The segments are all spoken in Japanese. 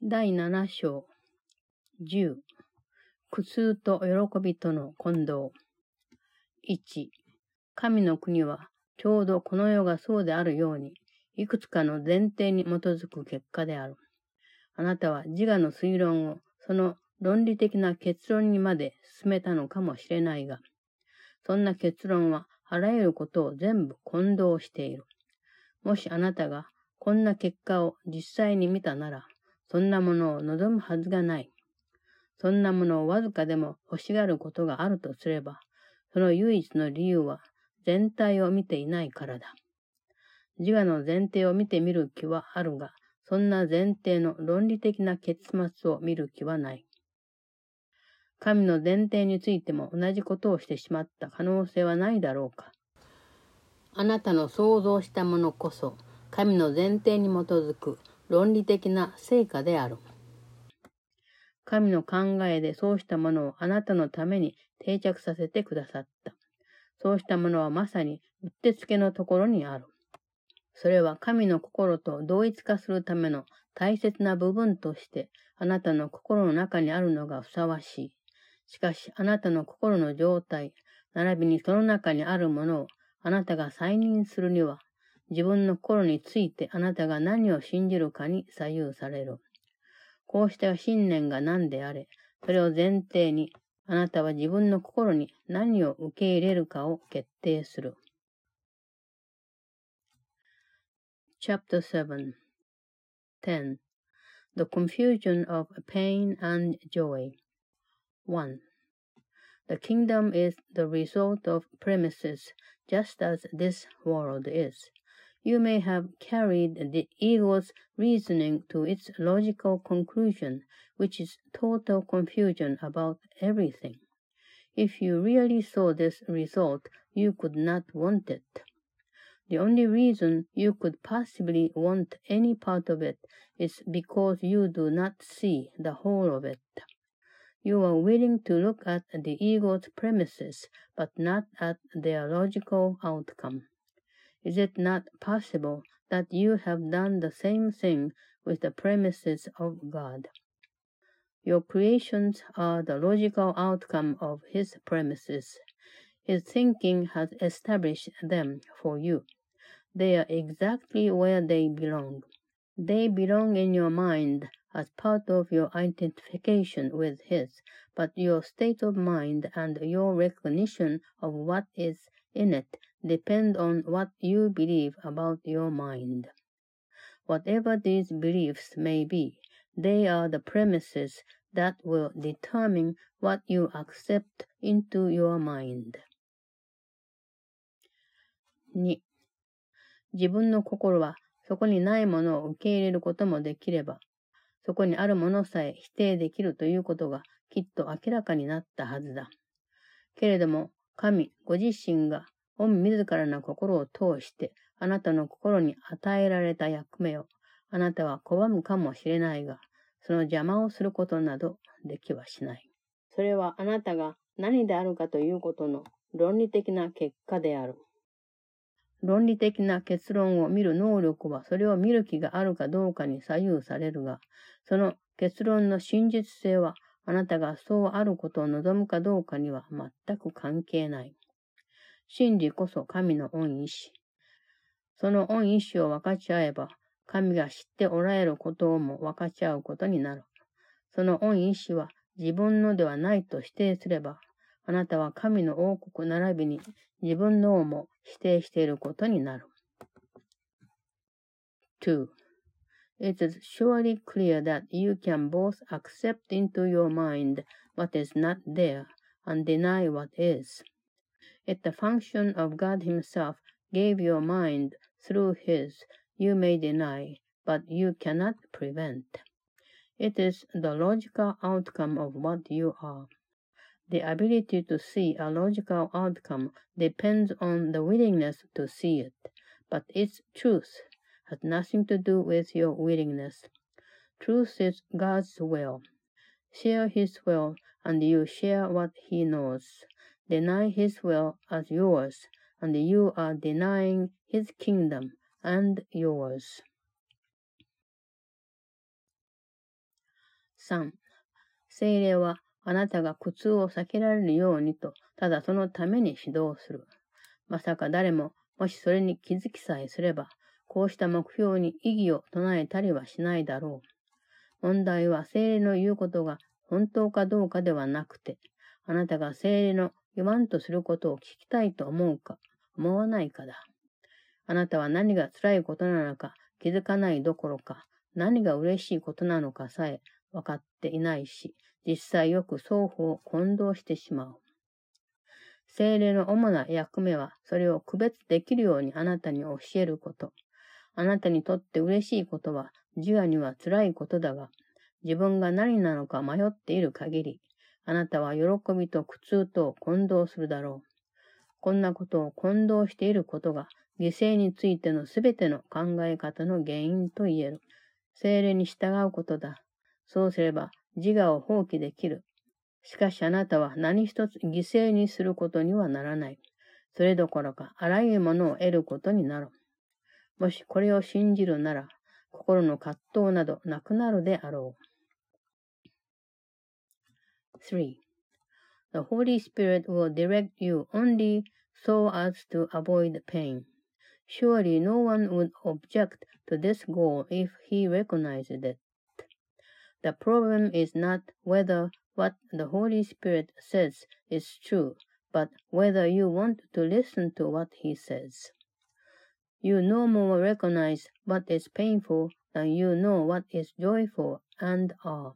第七章、十、苦痛と喜びとの混同。一、神の国はちょうどこの世がそうであるように、いくつかの前提に基づく結果である。あなたは自我の推論をその論理的な結論にまで進めたのかもしれないが、そんな結論はあらゆることを全部混同している。もしあなたがこんな結果を実際に見たなら、そんなものを望むはずがない。そんなものをわずかでも欲しがることがあるとすれば、その唯一の理由は全体を見ていないからだ。自我の前提を見てみる気はあるが、そんな前提の論理的な結末を見る気はない。神の前提についても同じことをしてしまった可能性はないだろうか。あなたの想像したものこそ、神の前提に基づく論理的な成果である。神の考えでそうしたものをあなたのために定着させてくださった。そうしたものはまさにうってつけのところにある。それは神の心と同一化するための大切な部分としてあなたの心の中にあるのがふさわしい。しかし、あなたの心の状態、並びにその中にあるものをあなたが再認するには、自分の心についてあなたが何を信じるかに左右される。こうした信念が何であれ、それを前提に、あなたは自分の心に何を受け入れるかを決定する。Chapter 7 10. The confusion of pain and joy. 1. The kingdom is the result of premises, just as this world is. You may have carried the ego's reasoning to its logical conclusion, which is total confusion about everything. If you really saw this result, you could not want it. The only reason you could possibly want any part of it is because you do not see the whole of it. You are willing to look at the ego's premises, but not at their logical outcome. Is it not possible that you have done the same thing with the premises of God? Your creations are the logical outcome of His premises. His thinking has established them for you. They are exactly where they belong. They belong in your mind as part of your identification with His, but your state of mind and your recognition of what is in it depend on what you believe about your mind. Whatever these beliefs may be, they are the premises that will determine what you accept into your mind. 2. 自分の心はそこにないものを受け入れることもできれば、そこにあるものさえ否定できるということがきっと明らかになったはずだ。けれども、神ご自身が御自らの心を通してあなたの心に与えられた役目をあなたは拒むかもしれないが、その邪魔をすることなどできはしない。それはあなたが何であるかということの論理的な結果である。論理的な結論を見る能力はそれを見る気があるかどうかに左右されるが、その結論の真実性はあなたがそうあることを望むかどうかには全く関係ない。真理こそ神の恩意志。その恩意志を分かち合えば、神が知っておられることをも分かち合うことになる。その恩意志は自分のではないと否定すれば、あなたは神の王国並びに自分の王も否定していることになる。2. It is surely clear that you can both accept into your mind what is not there and deny what is. If the function of God Himself gave your mind through His, you may deny, but you cannot prevent. It is the logical outcome of what you are. The ability to see a logical outcome depends on the willingness to see it, but its truth has nothing to do with your willingness. Truth is God's will. Share His will, and you share what He knows. Deny His will as yours, and you are denying His kingdom and yours. 3、精霊はあなたが苦痛を避けられるようにと、ただそのために指導する。まさか誰も、もしそれに気づきさえすれば、こうした目標に意義を唱えたりはしないだろう。問題は精霊の言うことが本当かどうかではなくて、あなたが精霊の言わんとすることを聞きたいと思うか、思わないかだ。あなたは何が辛いことなのか？気づかないどころか、何が嬉しいことなのかさえ分かっていないし、実際よく双方混同してしまう。精霊の主な役目は、それを区別できるようにあなたに教えること。あなたにとって嬉しいことは、自我には辛いことだが、自分が何なのか迷っている限り、あなたは喜びと苦痛と混同するだろう。こんなことを混同していることが、犠牲についてのすべての考え方の原因と言える。精霊に従うことだ。そうすれば自我を放棄できる。しかしあなたは何一つ犠牲にすることにはならない。それどころか、あらゆるものを得ることになる。もしこれを信じるなら、心の葛藤などなくなるであろう。3. The Holy Spirit will direct you only so as to avoid pain. Surely no one would object to this goal if he recognized it. The problem is not whether what the Holy Spirit says is true, but whether you want to listen to what he says. You no more recognize what is painful than you know what is joyful and are,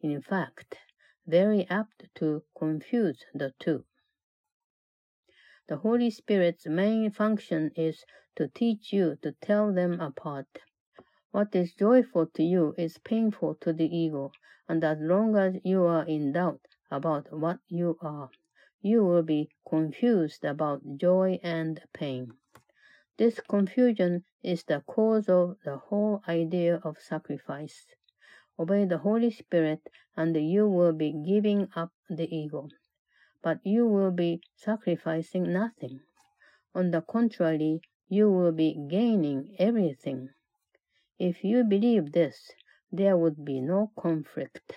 in fact, very apt to confuse the two. The Holy Spirit's main function is to teach you to tell them apart. What is joyful to you is painful to the ego, and as long as you are in doubt about what you are, you will be confused about joy and pain. This confusion is the cause of the whole idea of sacrifice. Obey the Holy Spirit, and you will be giving up the ego. But you will be sacrificing nothing. On the contrary, you will be gaining everything. If you believe this, there would be no conflict.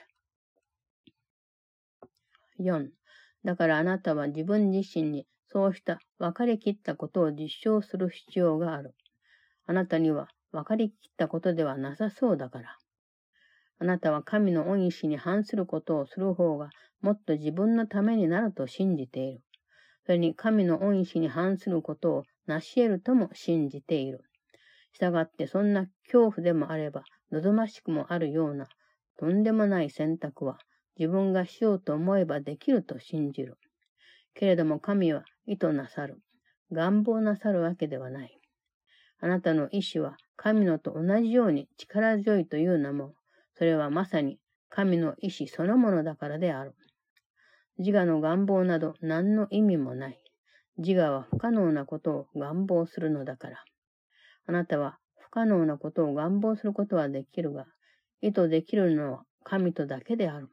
4. だからあなたは自分自身にそうした分かりきったことを実証する必要がある。あなたには分かりきったことではなさそうだから。あなたは神の恩意志に反することをする方がもっと自分のためになると信じている。それに神の恩意志に反することを成し得るとも信じている。従ってそんな恐怖でもあれば、望ましくもあるような、とんでもない選択は、自分がしようと思えばできると信じる。けれども神は意図なさる。願望なさるわけではない。あなたの意志は神のと同じように力強いというのも、それはまさに神の意志そのものだからである。自我の願望など何の意味もない。自我は不可能なことを願望するのだから。あなたは不可能なことを願望することはできるが、意図できるのは神とだけである。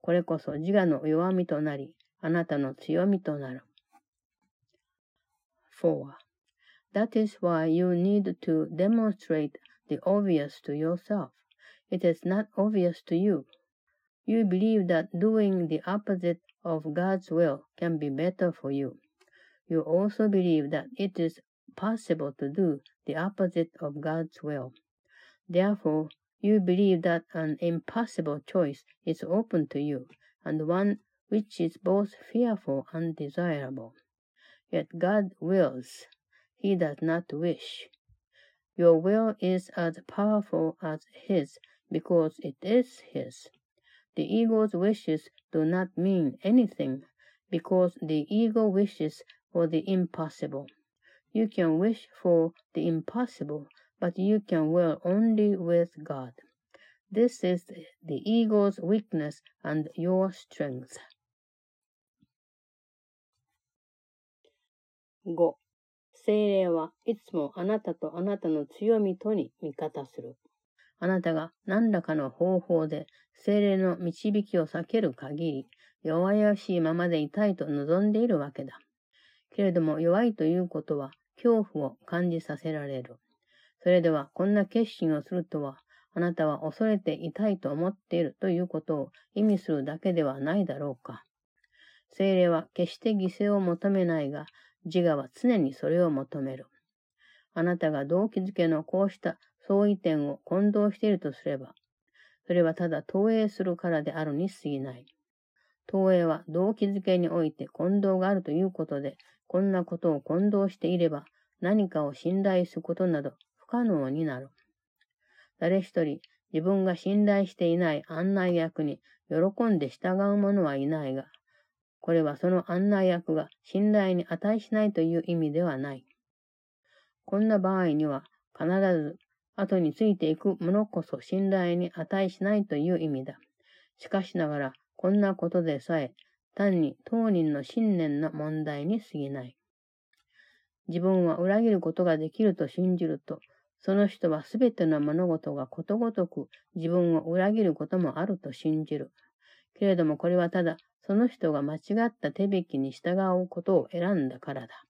これこそ自我の弱みとなり、あなたの強みとなる。4. That is why you need to demonstrate the obvious to yourself. It is not obvious to you. You believe that doing the opposite of God's will can be better for you. You also believe that it is possible to do the opposite of God's will. Therefore, you believe that an impossible choice is open to you, and one which is both fearful and desirable. Yet God wills, He does not wish. Your will is as powerful as His because it is His. The ego's wishes do not mean anything because the ego wishes for the impossible. You can wish for the impossible, but you can will only with God. This is the ego's weakness and your strength. 5. 精霊はいつもあなたとあなたの強みとに味方する。 あなたが何らかの方法で精霊の導きを避ける限り、弱々しいままでいたいと望んでいるわけだ。けれども弱いということは恐怖を感じさせられる。それでは、こんな決心をするとは、あなたは恐れていたいと思っているということを意味するだけではないだろうか。精霊は決して犠牲を求めないが、自我は常にそれを求める。あなたが動機づけのこうした相違点を混同しているとすれば、それはただ投影するからであるに過ぎない。投影は動機づけにおいて混同があるということで、こんなことを混同していれば、何かを信頼することなど不可能になる。誰一人自分が信頼していない案内役に喜んで従う者はいないが、これはその案内役が信頼に値しないという意味ではない。こんな場合には必ず後についていく者こそ信頼に値しないという意味だ。しかしながら、こんなことでさえ、単に当人の信念の問題に過ぎない。自分は裏切ることができると信じると、その人はすべての物事がことごとく自分を裏切ることもあると信じる。けれどもこれはただその人が間違った手引きに従うことを選んだからだ。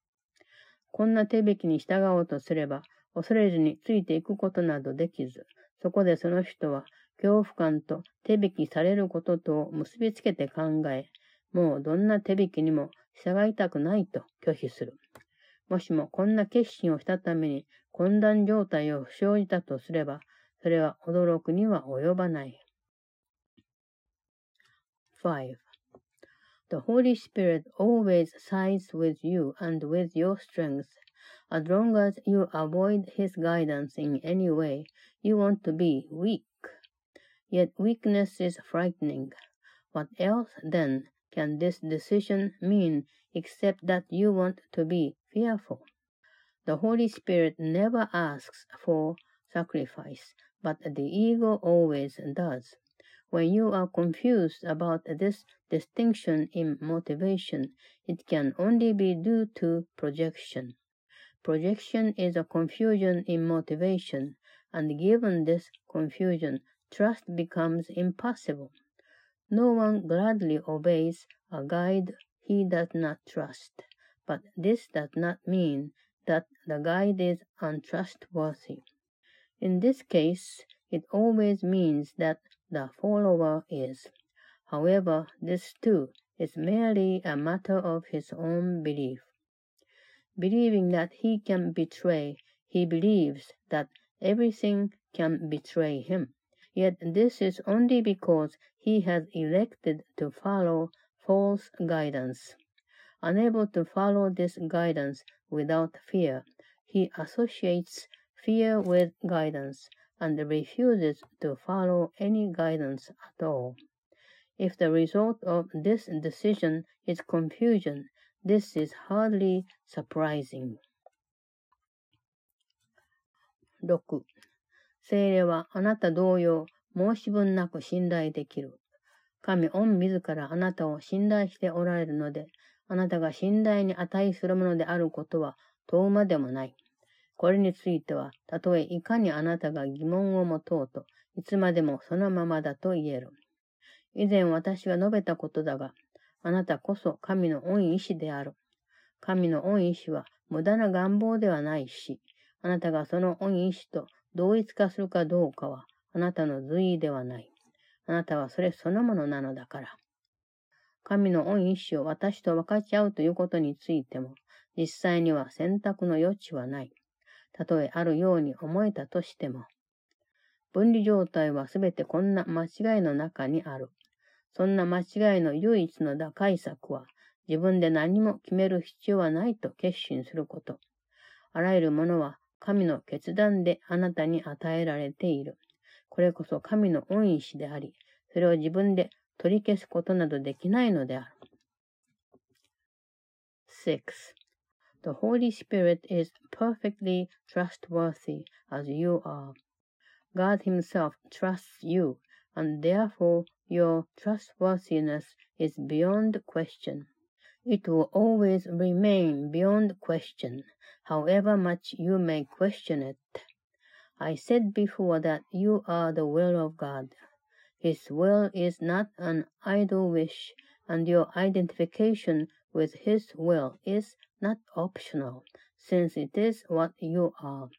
こんな手引きに従おうとすれば、恐れずについていくことなどできず、そこでその人は恐怖感と手引きされることとを結びつけて考え、もうどんな手引きにも従いたくないと拒否する。もしもこんな決心をしたために混乱状態を生じたとすれば、それは驚くには及ばない。5. The Holy Spirit always sides with you and with your strength As long as you avoid his guidance in any way, you want to be weak. Yet weakness is frightening. What else, then, can this decision mean except that you want to be fearful? The Holy Spirit never asks for sacrifice, but the ego always does. When you are confused about this distinction in motivation, it can only be due to projection. Projection is a confusion in motivation, and given this confusion, trust becomes impossible. No one gladly obeys a guide he does not trust, but this does not mean that the guide is untrustworthy. In this case, it always means that the follower is. However, this too is merely a matter of his own belief. Believing that he can betray, he believes that everything can betray him. Yet this is only because he has elected to follow false guidance. Unable to follow this guidance without fear, he associates fear with guidance and refuses to follow any guidance at all. If the result of this decision is confusion, This is hardly surprising. 6. 精霊はあなた同様、申し分なく信頼できる。神御自らあなたを信頼しておられるので、あなたが信頼に値するものであることは問うまでもない。これについては、たとえいかにあなたが疑問を持とうと、いつまでもそのままだと言える。以前私が述べたことだが、あなたこそ神の恩意志である。神の恩意志は無駄な願望ではないし、あなたがその恩意志と同一化するかどうかはあなたの随意ではない。あなたはそれそのものなのだから。神の恩意志を私と分かち合うということについても、実際には選択の余地はない。たとえあるように思えたとしても。分離状態はすべてこんな間違いの中にある。そんな間違いの唯一の打開策は、自分で何も決める必要はないと決心すること。あらゆるものは神の決断であなたに与えられている。これこそ神の恩意志であり、それを自分で取り消すことなどできないのである。6. The Holy Spirit is perfectly trustworthy as you are. God Himself trusts you, and therefore Your trustworthiness is beyond question. It will always remain beyond question, however much you may question it. I said before that you are the will of God. His will is not an idle wish, and your identification with His will is not optional, since it is what you are.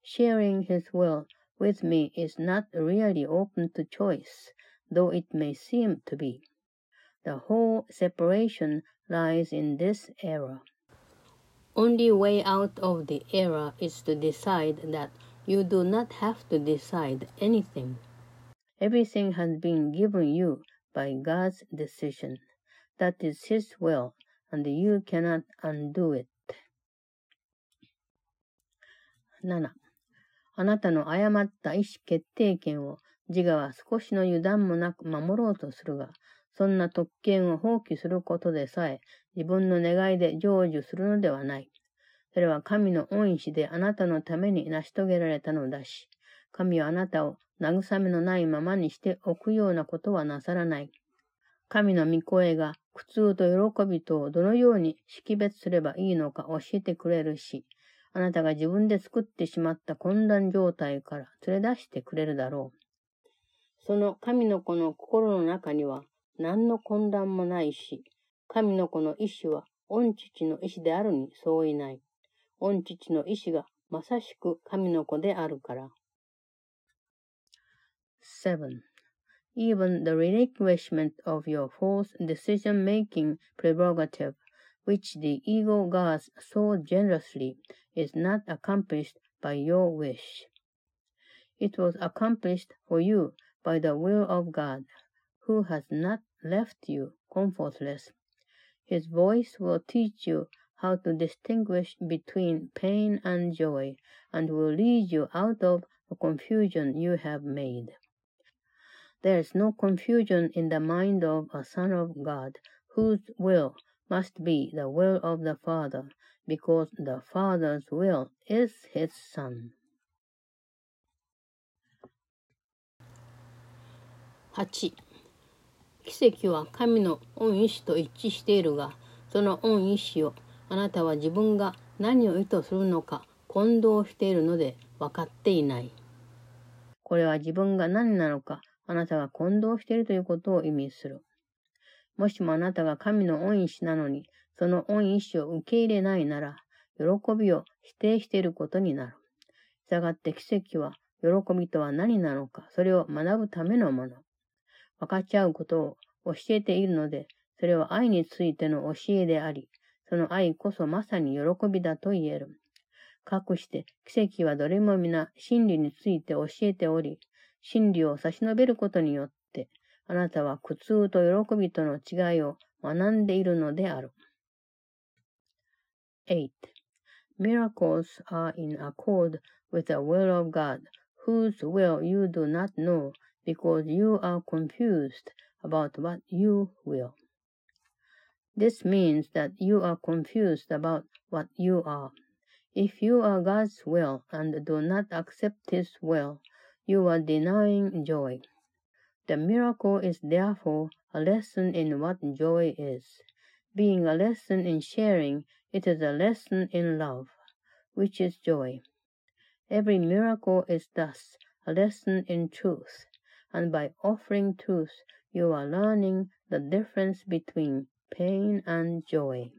Sharing His will with me is not really open to choice, though it may seem to be. The whole separation lies in this error. Only way out of the error is to decide that you do not have to decide anything. Everything has been given you by God's decision. That is His will, and you cannot undo it. 7. あなたの誤った意思決定権を 自我は少しの油断もなく守ろうとするが、そんな特権を放棄することでさえ自分の願いで成就するのではない。それは神の恩意志であなたのために成し遂げられたのだし、神はあなたを慰めのないままにしておくようなことはなさらない。神の御声が苦痛と喜びとをどのように識別すればいいのか教えてくれるし、あなたが自分で作ってしまった混乱状態から連れ出してくれるだろう。その神の子の心の中には何の混乱もないし、神の子の意志は御父の意志であるに相違ない。御父の意志がまさしく神の子であるから。7. Even the relinquishment of your false decision-making prerogative, which the ego guards so generously, is not accomplished by your wish. It was accomplished for you by the will of God, who has not left you comfortless. His voice will teach you how to distinguish between pain and joy, and will lead you out of the confusion you have made. There is no confusion in the mind of a son of God, whose will must be the will of the Father, because the Father's will is his Son. 8. 奇跡は神の恩意志と一致しているが、その恩意志をあなたは自分が何を意図するのか混同しているので分かっていない。これは自分が何なのかあなたが混同しているということを意味する。もしもあなたが神の恩意志なのに、その恩意志を受け入れないなら、喜びを否定していることになる。したがって奇跡は、喜びとは何なのか、それを学ぶためのもの。分かち合うことを教えているので、それは愛についての教えであり、その愛こそまさに喜びだと言える。かくして奇跡はどれも皆真理について教えており、真理を差し伸べることによって、あなたは苦痛と喜びとの違いを学んでいるのである。8. Miracles are in accord with the will of God, whose will you do not know because you are confused about what you will. This means that you are confused about what you are. If you are God's will and do not accept His will, you are denying joy. The miracle is therefore a lesson in what joy is. Being a lesson in sharing, it is a lesson in love, which is joy. Every miracle is thus a lesson in truth and by offering truth, you are learning the difference between pain and joy.